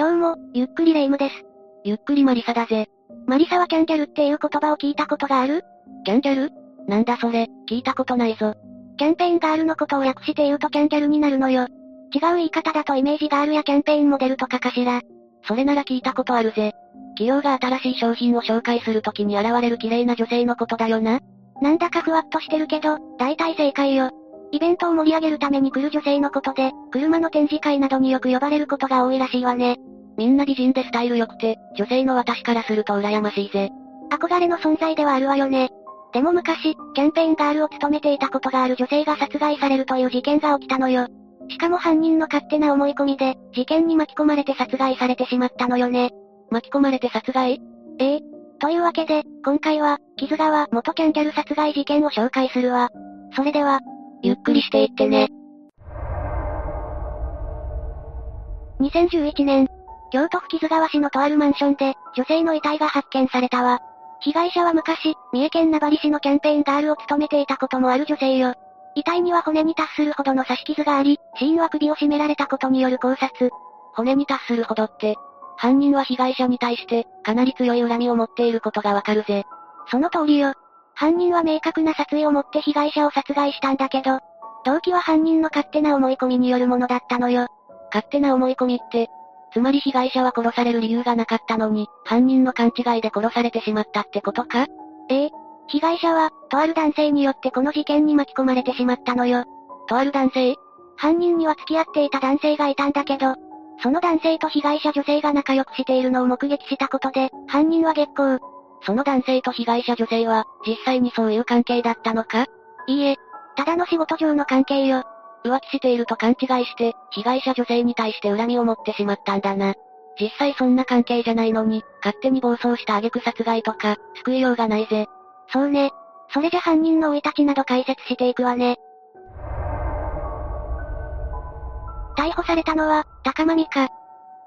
どうも、ゆっくりレ夢ムです。ゆっくりマリサだぜ。マリサはキャンギャルっていう言葉を聞いたことがある？キャンギャル？なんだそれ、聞いたことないぞ。キャンペーンガールのことを略して言うとキャンギャルになるのよ。違う言い方だとイメージガールやキャンペーンモデルとかかしら。それなら聞いたことあるぜ。企業が新しい商品を紹介するときに現れる綺麗な女性のことだよな。なんだかふわっとしてるけど、大体正解よ。イベントを盛り上げるために来る女性のことで、車の展示会などによく呼ばれることが多いらしいわね。みんな美人でスタイル良くて、女性の私からすると羨ましいぜ。憧れの存在ではあるわよね。でも昔、キャンペーンガールを務めていたことがある女性が殺害されるという事件が起きたのよ。しかも犯人の勝手な思い込みで、事件に巻き込まれて殺害されてしまったのよね。巻き込まれて殺害？え？え。というわけで、今回は、木津川元キャンギャル殺害事件を紹介するわ。それでは、ゆっくりしていってね。2011年、京都府木津川市のとあるマンションで、女性の遺体が発見されたわ。被害者は昔、三重県名張市のキャンペーンガールを務めていたこともある女性よ。遺体には骨に達するほどの刺し傷があり、死因は首を絞められたことによる考察。骨に達するほどって、犯人は被害者に対して、かなり強い恨みを持っていることがわかるぜ。その通りよ。犯人は明確な殺意を持って被害者を殺害したんだけど、動機は犯人の勝手な思い込みによるものだったのよ。勝手な思い込みって、つまり被害者は殺される理由がなかったのに、犯人の勘違いで殺されてしまったってことか？ええ。被害者は、とある男性によってこの事件に巻き込まれてしまったのよ。とある男性？犯人には付き合っていた男性がいたんだけど、その男性と被害者女性が仲良くしているのを目撃したことで、犯人は激高。その男性と被害者女性は、実際にそういう関係だったのか？いいえ、ただの仕事上の関係よ。浮気していると勘違いして、被害者女性に対して恨みを持ってしまったんだな。実際そんな関係じゃないのに、勝手に暴走した挙句殺害とか、救いようがないぜ。そうね。それじゃ犯人の生い立ちなど解説していくわね。逮捕されたのは、高間美香。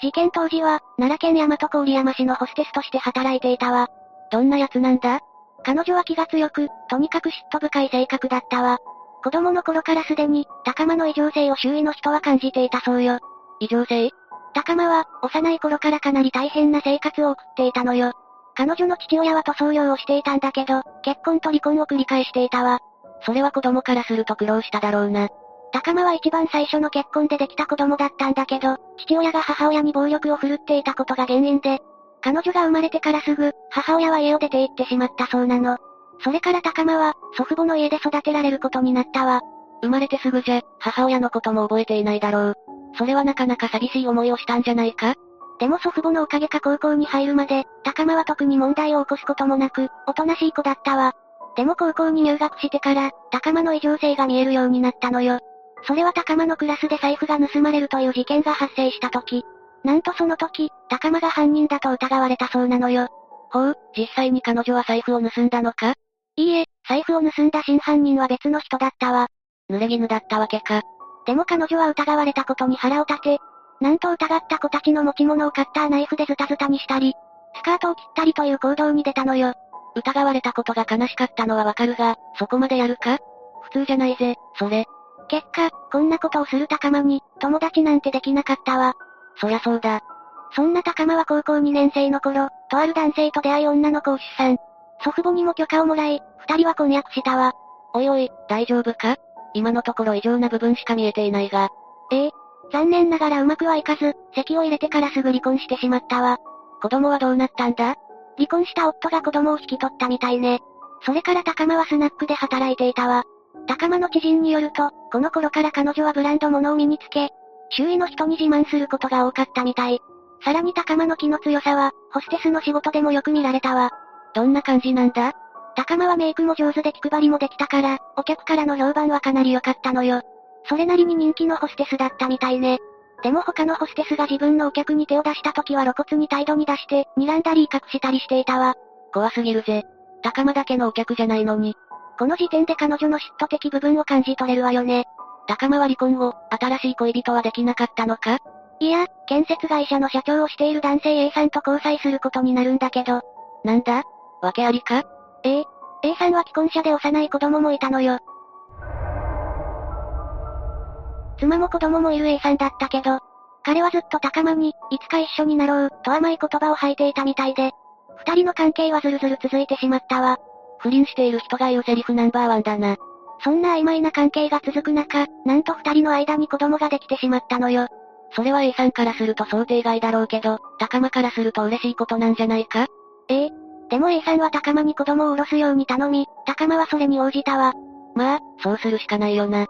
事件当時は、奈良県大和郡山市のホステスとして働いていたわ。どんな奴なんだ？彼女は気が強く、とにかく嫉妬深い性格だったわ。子供の頃からすでに、高間の異常性を周囲の人は感じていたそうよ。異常性？高間は、幼い頃からかなり大変な生活を送っていたのよ。彼女の父親は塗装業をしていたんだけど、結婚と離婚を繰り返していたわ。それは子供からすると苦労しただろうな。高間は一番最初の結婚でできた子供だったんだけど、父親が母親に暴力を振るっていたことが原因で、彼女が生まれてからすぐ、母親は家を出て行ってしまったそうなの。それから高間は、祖父母の家で育てられることになったわ。生まれてすぐじゃ、母親のことも覚えていないだろう。それはなかなか寂しい思いをしたんじゃないか？でも祖父母のおかげか高校に入るまで、高間は特に問題を起こすこともなく、おとなしい子だったわ。でも高校に入学してから、高間の異常性が見えるようになったのよ。それは高間のクラスで財布が盗まれるという事件が発生した時。なんとその時、高間が犯人だと疑われたそうなのよ。ほう、実際に彼女は財布を盗んだのか？いいえ、財布を盗んだ真犯人は別の人だったわ。濡れ衣だったわけか。でも彼女は疑われたことに腹を立て、なんと疑った子たちの持ち物をカッターナイフでズタズタにしたり、スカートを切ったりという行動に出たのよ。疑われたことが悲しかったのはわかるが、そこまでやるか？普通じゃないぜ、それ。結果、こんなことをする高間に、友達なんてできなかったわ。そりゃそうだ。そんな高間は高校2年生の頃、とある男性と出会い女の子を出産。祖父母にも許可をもらい、二人は婚約したわ。おいおい、大丈夫か？今のところ異常な部分しか見えていないが。ええ。残念ながらうまくはいかず、籍を入れてからすぐ離婚してしまったわ。子供はどうなったんだ？離婚した夫が子供を引き取ったみたいね。それから高間はスナックで働いていたわ。高間の知人によると、この頃から彼女はブランド物を身につけ、周囲の人に自慢することが多かったみたい。さらに高間の気の強さは、ホステスの仕事でもよく見られたわ。どんな感じなんだ？高間はメイクも上手で気配りもできたから、お客からの評判はかなり良かったのよ。それなりに人気のホステスだったみたいね。でも他のホステスが自分のお客に手を出した時は露骨に態度に出して、睨んだり隠したりしていたわ。怖すぎるぜ。高間だけのお客じゃないのに。この時点で彼女の嫉妬的部分を感じ取れるわよね。高間は離婚後、新しい恋人はできなかったのか？いや、建設会社の社長をしている男性 A さんと交際することになるんだけど。なんだ？訳ありか？ええ。A さんは既婚者で幼い子供もいたのよ。妻も子供もいる A さんだったけど、彼はずっと高間に、いつか一緒になろう、と甘い言葉を吐いていたみたいで、二人の関係はずるずる続いてしまったわ。不倫している人が言うセリフナンバーワンだな。そんな曖昧な関係が続く中、なんと二人の間に子供ができてしまったのよ。それは A さんからすると想定外だろうけど、高間からすると嬉しいことなんじゃないか？ええ。でも A さんは高間に子供を下ろすように頼み、高間はそれに応じたわ。まあ、そうするしかないよな。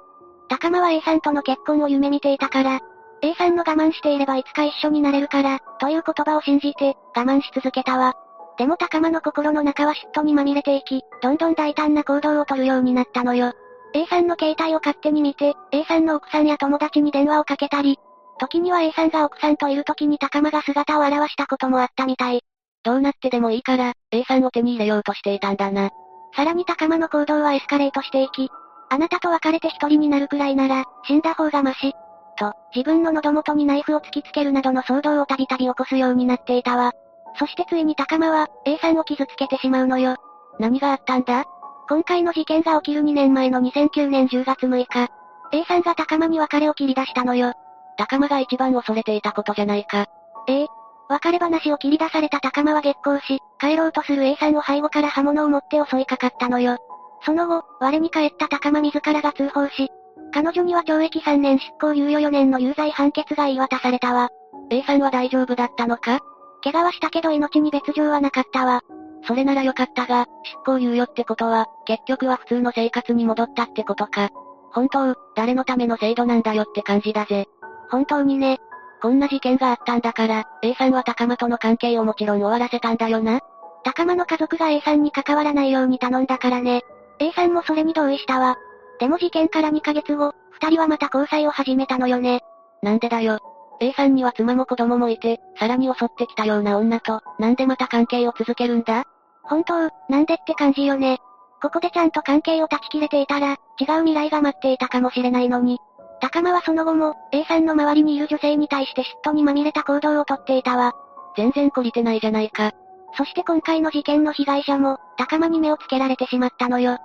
高間は A さんとの結婚を夢見ていたから、A さんの我慢していればいつか一緒になれるから、という言葉を信じて、我慢し続けたわ。でも高間の心の中は嫉妬にまみれていき、どんどん大胆な行動をとるようになったのよ。A さんの携帯を勝手に見て、A さんの奥さんや友達に電話をかけたり、時には A さんが奥さんといる時に高間が姿を現したこともあったみたい。どうなってでもいいから、A さんを手に入れようとしていたんだな。さらに高間の行動はエスカレートしていき、あなたと別れて一人になるくらいなら、死んだ方がマシ。と、自分の喉元にナイフを突きつけるなどの騒動をたびたび起こすようになっていたわ。そしてついに高間は、A さんを傷つけてしまうのよ。何があったんだ？今回の事件が起きる2年前の2009年10月6日、A さんが高間に別れを切り出したのよ。高間が一番恐れていたことじゃないか。ええ。別れ話を切り出された高間は激高し、帰ろうとする A さんを背後から刃物を持って襲いかかったのよ。その後、我に返った高間自らが通報し、彼女には懲役3年執行猶予4年の有罪判決が言い渡されたわ。A さんは大丈夫だったのか？怪我はしたけど命に別状はなかったわ。それならよかったが、執行猶予ってことは、結局は普通の生活に戻ったってことか。本当、誰のための制度なんだよって感じだぜ。本当にね。こんな事件があったんだから、A さんは高間との関係をもちろん終わらせたんだよな。高間の家族が A さんに関わらないように頼んだからね。A さんもそれに同意したわ。でも事件から2ヶ月後、二人はまた交際を始めたのよね。なんでだよ。A さんには妻も子供もいて、さらに襲ってきたような女と、なんでまた関係を続けるんだ？本当、なんでって感じよね。ここでちゃんと関係を断ち切れていたら、違う未来が待っていたかもしれないのに。高間はその後も、A さんの周りにいる女性に対して嫉妬にまみれた行動をとっていたわ。全然懲りてないじゃないか。そして今回の事件の被害者も、高間に目をつけられてしまったのよ。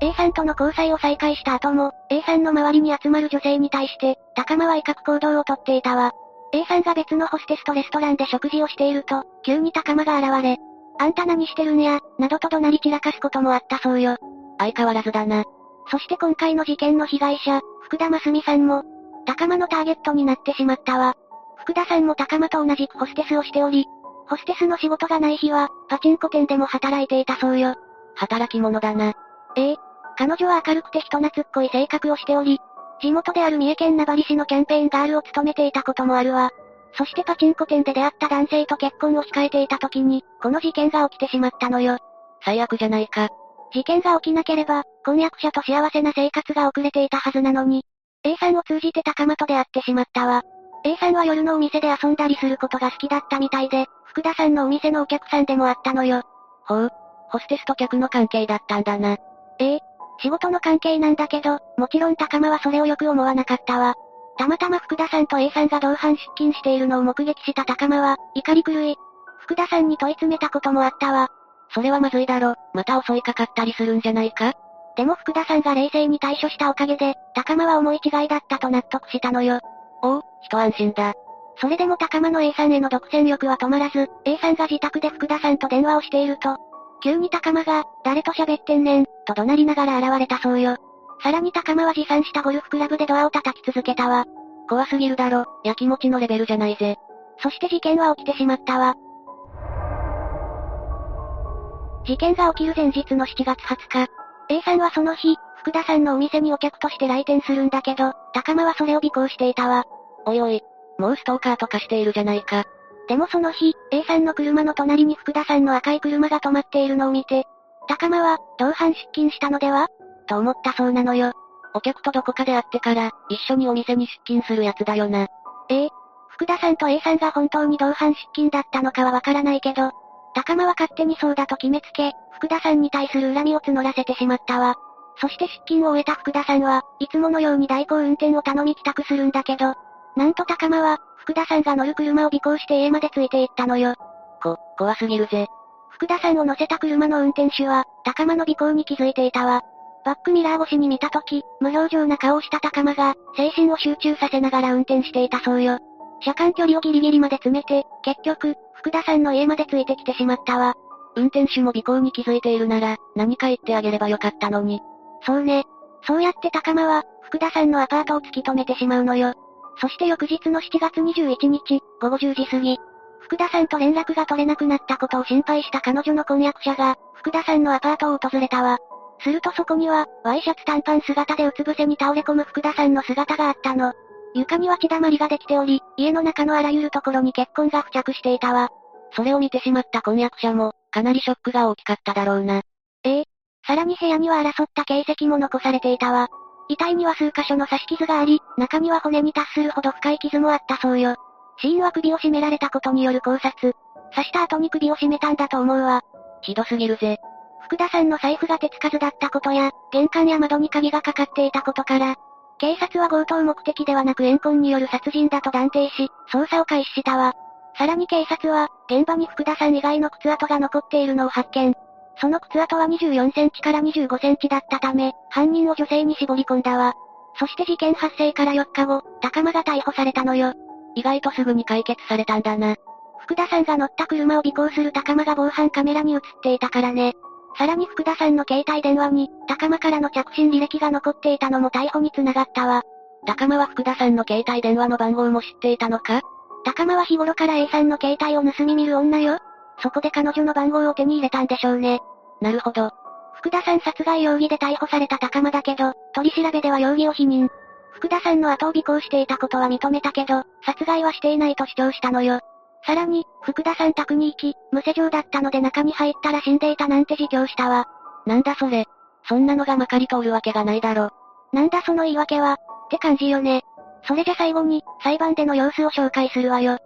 A さんとの交際を再開した後も、A さんの周りに集まる女性に対して、高間は威嚇行動をとっていたわ。A さんが別のホステスとレストランで食事をしていると、急に高間が現れ、あんた何してるんや、などと怒鳴り散らかすこともあったそうよ。相変わらずだな。そして今回の事件の被害者、福田真澄さんも、高間のターゲットになってしまったわ。福田さんも高間と同じくホステスをしており、ホステスの仕事がない日は、パチンコ店でも働いていたそうよ。働き者だな。ええ、彼女は明るくて人懐っこい性格をしており、地元である三重県名張市のキャンペーンガールを務めていたこともあるわ。そしてパチンコ店で出会った男性と結婚を控えていた時に、この事件が起きてしまったのよ。最悪じゃないか。事件が起きなければ、婚約者と幸せな生活が遅れていたはずなのに、A さんを通じて高間と出会ってしまったわ。A さんは夜のお店で遊んだりすることが好きだったみたいで、福田さんのお店のお客さんでもあったのよ。ほう。ホステスと客の関係だったんだな。ええ、仕事の関係なんだけど、もちろん高間はそれをよく思わなかったわ。たまたま福田さんと A さんが同伴出勤しているのを目撃した高間は、怒り狂い。福田さんに問い詰めたこともあったわ。それはまずいだろ、また襲いかかったりするんじゃないか？でも福田さんが冷静に対処したおかげで、高間は思い違いだったと納得したのよ。おお、一安心だ。それでも高間の A さんへの独占欲は止まらず、A さんが自宅で福田さんと電話をしていると、急に高間が、誰と喋ってんねん、と怒鳴りながら現れたそうよ。さらに高間は持参したゴルフクラブでドアを叩き続けたわ。怖すぎるだろ、やきもちのレベルじゃないぜ。そして事件は起きてしまったわ。事件が起きる前日の7月20日、A さんはその日、福田さんのお店にお客として来店するんだけど、高間はそれを尾行していたわ。おいおい、もうストーカーとかしているじゃないか。でもその日、A さんの車の隣に福田さんの赤い車が止まっているのを見て、高間は、同伴出勤したのでは？と思ったそうなのよ。お客とどこかで会ってから、一緒にお店に出勤するやつだよな。ええ。福田さんと A さんが本当に同伴出勤だったのかはわからないけど、高間は勝手にそうだと決めつけ、福田さんに対する恨みを募らせてしまったわ。そして出勤を終えた福田さんは、いつものように代行運転を頼み帰宅するんだけど、なんと高間は、福田さんが乗る車を尾行して家までついて行ったのよ。こ、怖すぎるぜ。福田さんを乗せた車の運転手は、高間の尾行に気づいていたわ。バックミラー越しに見たとき、無表情な顔をした高間が、精神を集中させながら運転していたそうよ。車間距離をギリギリまで詰めて、結局、福田さんの家までついてきてしまったわ。運転手も尾行に気づいているなら、何か言ってあげればよかったのに。そうね。そうやって高間は、福田さんのアパートを突き止めてしまうのよ。そして翌日の7月21日、午後10時過ぎ、福田さんと連絡が取れなくなったことを心配した彼女の婚約者が、福田さんのアパートを訪れたわ。するとそこには、ワイシャツ短パン姿でうつ伏せに倒れ込む福田さんの姿があったの。床には血だまりができており、家の中のあらゆるところに血痕が付着していたわ。それを見てしまった婚約者も、かなりショックが大きかっただろうな。ええ。さらに部屋には争った形跡も残されていたわ。遺体には数箇所の刺し傷があり、中には骨に達するほど深い傷もあったそうよ。死因は首を絞められたことによる考察。刺した後に首を絞めたんだと思うわ。ひどすぎるぜ。福田さんの財布が手つかずだったことや、玄関や窓に鍵がかかっていたことから、警察は強盗目的ではなく怨恨による殺人だと断定し、捜査を開始したわ。さらに警察は、現場に福田さん以外の靴跡が残っているのを発見。その靴跡は24センチから25センチだったため、犯人を女性に絞り込んだわ。そして事件発生から4日後、高間が逮捕されたのよ。意外とすぐに解決されたんだな。福田さんが乗った車を尾行する高間が防犯カメラに映っていたからね。さらに福田さんの携帯電話に、高間からの着信履歴が残っていたのも逮捕につながったわ。高間は福田さんの携帯電話の番号も知っていたのか？高間は日頃から A さんの携帯を盗み見る女よ。そこで彼女の番号を手に入れたんでしょうね。なるほど。福田さん殺害容疑で逮捕された高間だけど、取り調べでは容疑を否認。福田さんの後を尾行していたことは認めたけど、殺害はしていないと主張したのよ。さらに、福田さん宅に行き、無施錠だったので中に入ったら死んでいたなんて自供したわ。なんだそれ。そんなのがまかり通るわけがないだろ。なんだその言い訳は、って感じよね。それじゃ最後に、裁判での様子を紹介するわよ。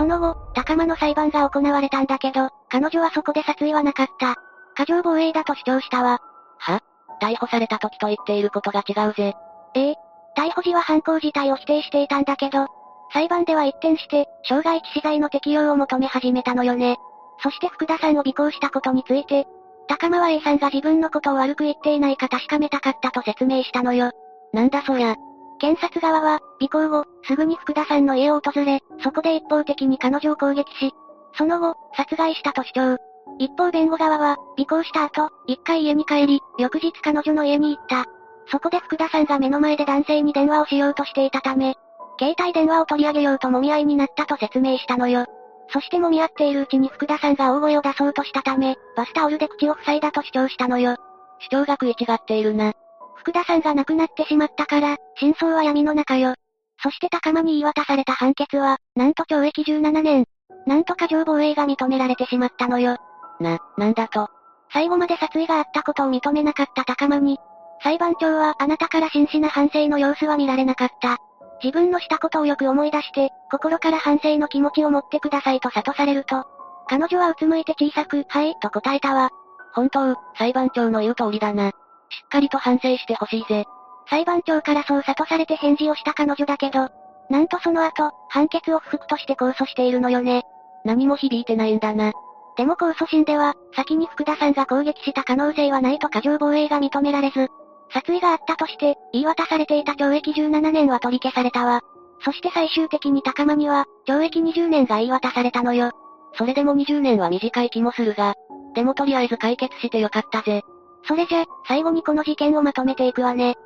その後、高間の裁判が行われたんだけど、彼女はそこで殺意はなかった。過剰防衛だと主張したわ。は？逮捕された時と言っていることが違うぜ。ええ。逮捕時は犯行自体を否定していたんだけど、裁判では一転して、傷害致死罪の適用を求め始めたのよね。そして福田さんを尾行したことについて、高間は A さんが自分のことを悪く言っていないか確かめたかったと説明したのよ。なんだそりゃ。検察側は、尾行後、すぐに福田さんの家を訪れ、そこで一方的に彼女を攻撃し、その後、殺害したと主張。一方弁護側は、尾行した後、一回家に帰り、翌日彼女の家に行った。そこで福田さんが目の前で男性に電話をしようとしていたため、携帯電話を取り上げようと揉み合いになったと説明したのよ。そして揉み合っているうちに福田さんが大声を出そうとしたため、バスタオルで口を塞いだと主張したのよ。主張が食い違っているな。福田さんが亡くなってしまったから、真相は闇の中よ。そして高間に言い渡された判決は、なんと懲役17年。なんとか上防衛が認められてしまったのよ。な、なんだと。最後まで殺意があったことを認めなかった高間に、裁判長はあなたから真摯な反省の様子は見られなかった。自分のしたことをよく思い出して、心から反省の気持ちを持ってくださいと諭されると、彼女はうつむいて小さく、はい、と答えたわ。本当、裁判長の言う通りだな。しっかりと反省してほしいぜ。裁判長からそう諭されて返事をした彼女だけど、なんとその後、判決を不服として控訴しているのよね。何も響いてないんだな。でも控訴審では、先に福田さんが攻撃した可能性はないと過剰防衛が認められず、殺意があったとして、言い渡されていた懲役17年は取り消されたわ。そして最終的に高間には、懲役20年が言い渡されたのよ。それでも20年は短い気もするが、でもとりあえず解決してよかったぜ。それじゃ、最後にこの事件をまとめていくわね。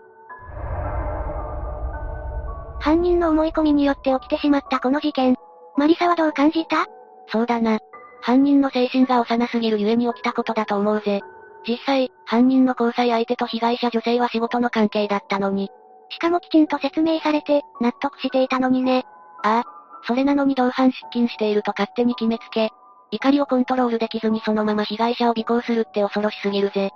犯人の思い込みによって起きてしまったこの事件。マリサはどう感じた？そうだな。犯人の精神が幼すぎるゆえに起きたことだと思うぜ。実際、犯人の交際相手と被害者女性は仕事の関係だったのに。しかもきちんと説明されて、納得していたのにね。ああ。それなのに同伴出勤していると勝手に決めつけ、怒りをコントロールできずにそのまま被害者を尾行するって恐ろしすぎるぜ。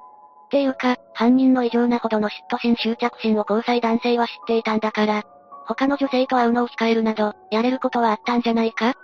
っていうか、犯人の異常なほどの嫉妬心執着心を交際男性は知っていたんだから、他の女性と会うのを控えるなど、やれることはあったんじゃないか？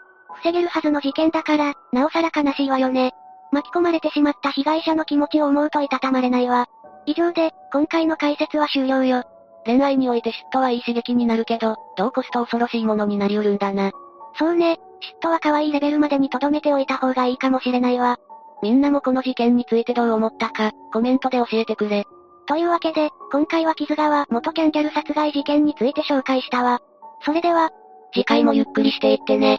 防げるはずの事件だから、なおさら悲しいわよね。巻き込まれてしまった被害者の気持ちを思うといたたまれないわ。以上で、今回の解説は終了よ。恋愛において嫉妬はいい刺激になるけど、どうこすと恐ろしいものになりうるんだな。そうね、嫉妬は可愛いレベルまでに留めておいた方がいいかもしれないわ。みんなもこの事件についてどう思ったか、コメントで教えてくれ。というわけで、今回は木津川元キャンギャル殺害事件について紹介したわ。それでは、次回もゆっくりしていってね。